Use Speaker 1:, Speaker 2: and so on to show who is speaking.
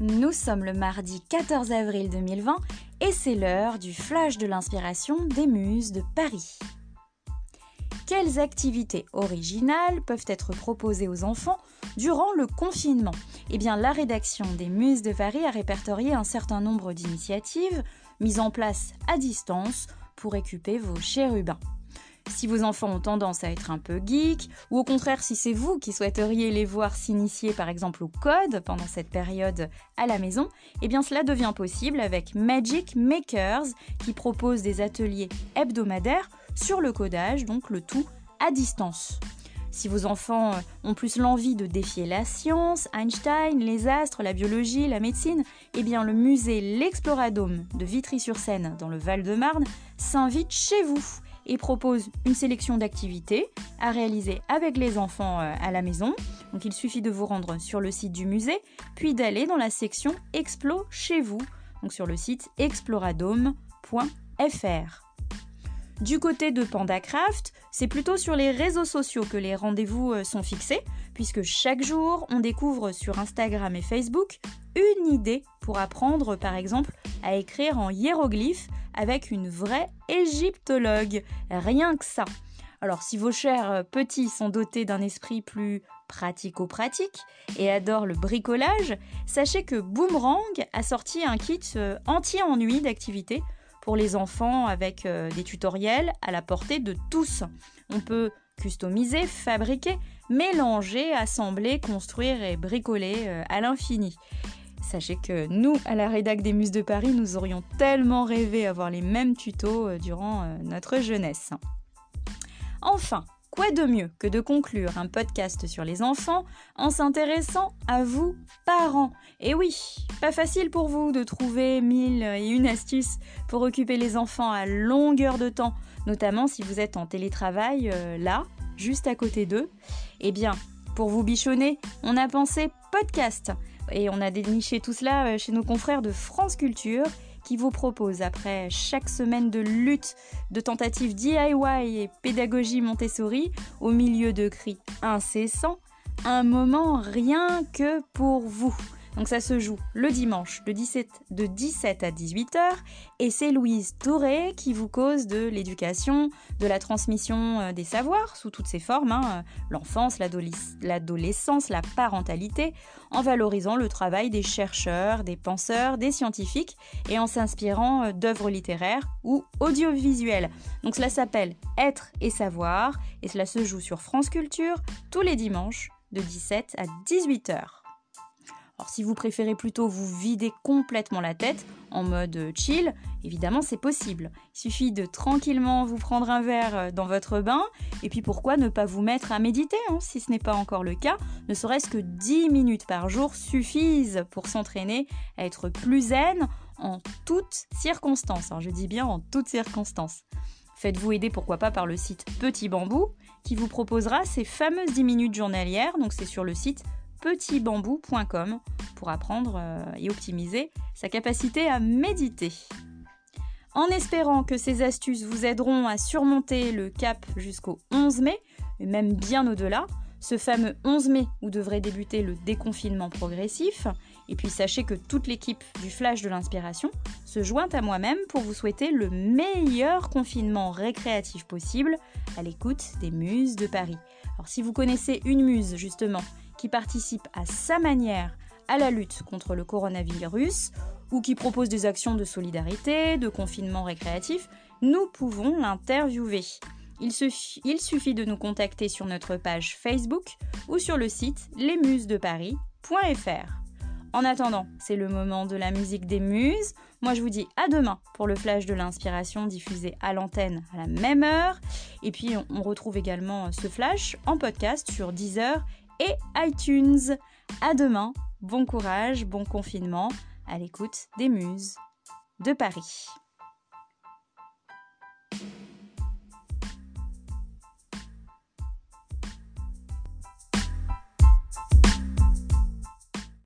Speaker 1: Nous sommes le mardi 14 avril 2020 et c'est l'heure du flash de l'inspiration des muses de Paris. Quelles activités originales peuvent être proposées aux enfants durant le confinement? Eh bien, la rédaction des Muses de Paris a répertorié un certain nombre d'initiatives mises en place à distance pour occuper vos chérubins. Si vos enfants ont tendance à être un peu geek, ou au contraire si c'est vous qui souhaiteriez les voir s'initier par exemple au code pendant cette période à la maison, eh bien cela devient possible avec Magic Makers qui propose des ateliers hebdomadaires sur le codage, donc le tout à distance. Si vos enfants ont plus l'envie de défier la science, Einstein, les astres, la biologie, la médecine, eh bien le musée L'Exploradome de Vitry-sur-Seine dans le Val-de-Marne s'invite chez vous et propose une sélection d'activités à réaliser avec les enfants euh, à la maison. Donc il suffit de vous rendre sur le site du musée, puis d'aller dans la section Explo chez vous, donc sur le site exploradome.fr. Du côté de PandaCraft, c'est plutôt sur les réseaux sociaux que les rendez-vous euh, sont fixés, puisque chaque jour, on découvre sur Instagram et Facebook une idée apprendre, par exemple, à écrire en hiéroglyphes avec une vraie égyptologue. Rien que ça. Alors si vos chers petits sont dotés d'un esprit plus pratico-pratique et adorent le bricolage, sachez que Boomerang a sorti un kit euh, anti-ennui d'activités pour les enfants avec euh, des tutoriels à la portée de tous. On peut customiser, fabriquer, mélanger, assembler, construire et bricoler euh, à l'infini. Sachez que nous, à la rédac des Muses de Paris, nous aurions tellement rêvé avoir les mêmes tutos euh, durant euh, notre jeunesse. Enfin, quoi de mieux que de conclure un podcast sur les enfants en s'intéressant à vous, parents? Et oui, pas facile pour vous de trouver mille et une astuces pour occuper les enfants à longueur de temps, notamment si vous êtes en télétravail euh, là, juste à côté d'eux. Eh bien, pour vous bichonner, on a pensé podcast et on a déniché tout cela euh, chez nos confrères de France Culture qui vous propose, après chaque semaine de lutte, de tentatives DIY et pédagogie Montessori, au milieu de cris incessants, un moment rien que pour vous. Donc ça se joue le dimanche de 17, de 17 à 18h et c'est Louise Touré qui vous cause de l'éducation, de la transmission euh, des savoirs sous toutes ses formes, hein, l'enfance, l'adolescence, la parentalité, en valorisant le travail des chercheurs, des penseurs, des scientifiques et en s'inspirant euh, d'œuvres littéraires ou audiovisuelles. Donc cela s'appelle Être et savoir et cela se joue sur France Culture tous les dimanches de 17 à 18h. Alors si vous préférez plutôt vous vider complètement la tête en mode chill, évidemment c'est possible. Il suffit de tranquillement vous prendre un verre euh, dans votre bain et puis pourquoi ne pas vous mettre à méditer hein, si ce n'est pas encore le cas. Ne serait-ce que 10 minutes par jour suffisent pour s'entraîner à être plus zen en toutes circonstances. je dis bien en toutes circonstances. Faites-vous aider pourquoi pas par le site Petit Bambou qui vous proposera ces fameuses 10 minutes journalières. Donc c'est sur le site petitbambou.com pour apprendre euh, et optimiser sa capacité à méditer. En espérant que ces astuces vous aideront à surmonter le cap jusqu'au 11 mai, et même bien au-delà, ce fameux 11 mai où devrait débuter le déconfinement progressif, et puis sachez que toute l'équipe du Flash de l'inspiration se joint à moi-même pour vous souhaiter le meilleur confinement récréatif possible à l'écoute des muses de Paris. Alors si vous connaissez une muse justement qui participe à sa manière à la lutte contre le coronavirus ou qui propose des actions de solidarité, de confinement récréatif, nous pouvons l'interviewer. Il, suffit de nous contacter sur notre page Facebook ou sur le site lesmusesdeparis.fr. En attendant, c'est le moment de la musique des muses. Moi, je vous dis à demain pour le flash de l'inspiration diffusé à l'antenne à la même heure. Et puis, on retrouve également ce flash en podcast sur Deezer et iTunes. À demain, bon courage, bon confinement, à l'écoute des muses de Paris.